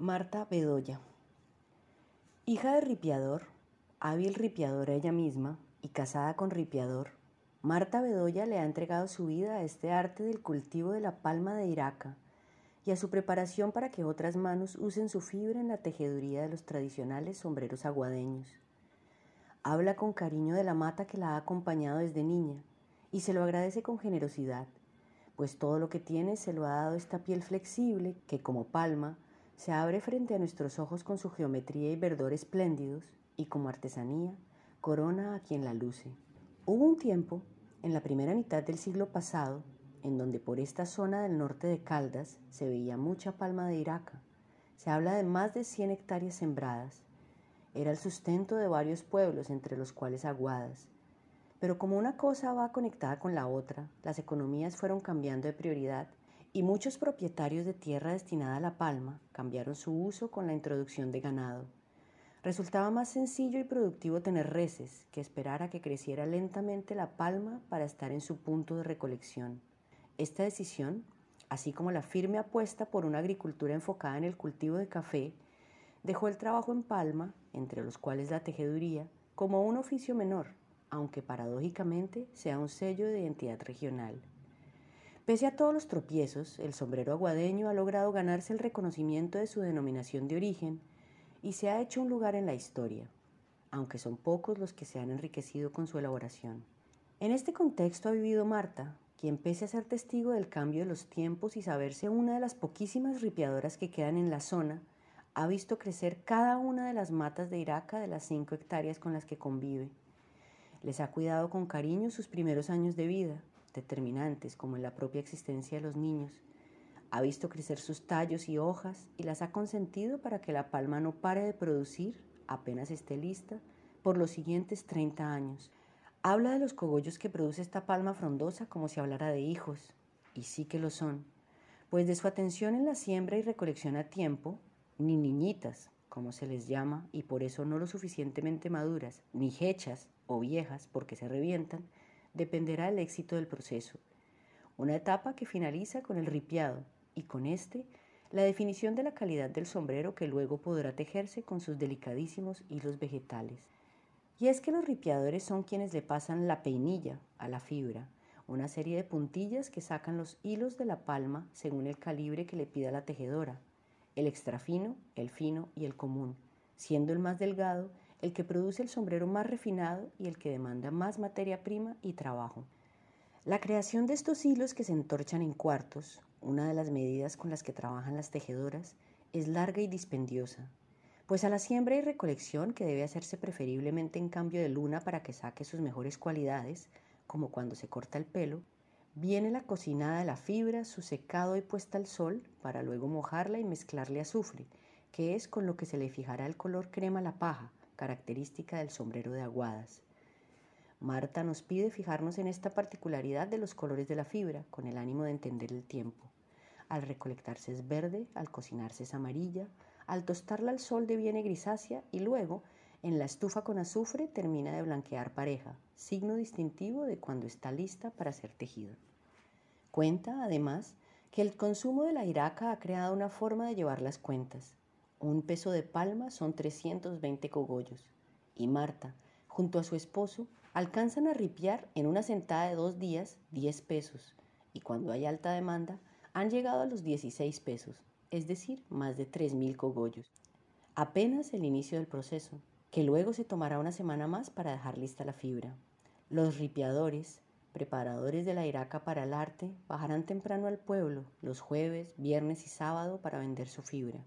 Marta Bedoya. Hija de ripiador, hábil ripiadora ella misma y casada con ripiador, Marta Bedoya le ha entregado su vida a este arte del cultivo de la palma de Iraca y a su preparación para que otras manos usen su fibra en la tejeduría de los tradicionales sombreros aguadeños. Habla con cariño de la mata que la ha acompañado desde niña y se lo agradece con generosidad, pues todo lo que tiene se lo ha dado esta piel flexible que como palma se abre frente a nuestros ojos con su geometría y verdor espléndidos y como artesanía corona a quien la luce. Hubo un tiempo, en la primera mitad del siglo pasado, en donde por esta zona del norte de Caldas se veía mucha palma de Iraca. Se habla de más de 100 hectáreas sembradas. Era el sustento de varios pueblos, entre los cuales Aguadas. Pero como una cosa va conectada con la otra, las economías fueron cambiando de prioridad y muchos propietarios de tierra destinada a la palma cambiaron su uso con la introducción de ganado. Resultaba más sencillo y productivo tener reses que esperar a que creciera lentamente la palma para estar en su punto de recolección. Esta decisión, así como la firme apuesta por una agricultura enfocada en el cultivo de café, dejó el trabajo en palma, entre los cuales la tejeduría, como un oficio menor, aunque paradójicamente sea un sello de identidad regional. Pese a todos los tropiezos, el sombrero aguadeño ha logrado ganarse el reconocimiento de su denominación de origen y se ha hecho un lugar en la historia, aunque son pocos los que se han enriquecido con su elaboración. En este contexto ha vivido Marta, quien pese a ser testigo del cambio de los tiempos y saberse una de las poquísimas ripiadoras que quedan en la zona, ha visto crecer cada una de las matas de Iraca de las cinco hectáreas con las que convive. Les ha cuidado con cariño sus primeros años de vida, determinantes como en la propia existencia de los niños. Ha visto crecer sus tallos y hojas y las ha consentido para que la palma no pare de producir, apenas esté lista, por los siguientes 30 años. Habla de los cogollos que produce esta palma frondosa como si hablara de hijos, y sí que lo son, pues de su atención en la siembra y recolección a tiempo, ni niñitas, como se les llama, y por eso no lo suficientemente maduras, ni hechas o viejas porque se revientan, dependerá el éxito del proceso. Una etapa que finaliza con el ripiado y con este la definición de la calidad del sombrero que luego podrá tejerse con sus delicadísimos hilos vegetales. Y es que los ripiadores son quienes le pasan la peinilla a la fibra, una serie de puntillas que sacan los hilos de la palma según el calibre que le pida la tejedora, el extra fino, el fino y el común, siendo el más delgado el que produce el sombrero más refinado y el que demanda más materia prima y trabajo. La creación de estos hilos que se entorchan en cuartos, una de las medidas con las que trabajan las tejedoras, es larga y dispendiosa, pues a la siembra y recolección, que debe hacerse preferiblemente en cambio de luna para que saque sus mejores cualidades, como cuando se corta el pelo, viene la cocinada de la fibra, su secado y puesta al sol, para luego mojarla y mezclarle azufre, que es con lo que se le fijará el color crema a la paja, característica del sombrero de aguadas. Marta nos pide fijarnos en esta particularidad de los colores de la fibra, con el ánimo de entender el tiempo. Al recolectarse es verde, al cocinarse es amarilla, al tostarla al sol deviene grisácea y luego, en la estufa con azufre, termina de blanquear pareja, signo distintivo de cuando está lista para ser tejida. Cuenta, además, que el consumo de la iraca ha creado una forma de llevar las cuentas. Un peso de palma son 320 cogollos. Y Marta, junto a su esposo, alcanzan a ripiar en una sentada de dos días 10 pesos. Y cuando hay alta demanda, han llegado a los 16 pesos, es decir, más de 3.000 cogollos. Apenas el inicio del proceso, que luego se tomará una semana más para dejar lista la fibra. Los ripiadores, preparadores de la iraca para el arte, bajarán temprano al pueblo los jueves, viernes y sábado para vender su fibra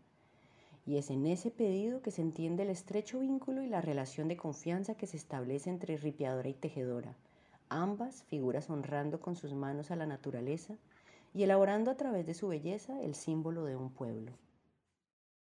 y es en ese pedido que se entiende el estrecho vínculo y la relación de confianza que se establece entre ripiadora y tejedora, ambas figuras honrando con sus manos a la naturaleza y elaborando a través de su belleza el símbolo de un pueblo.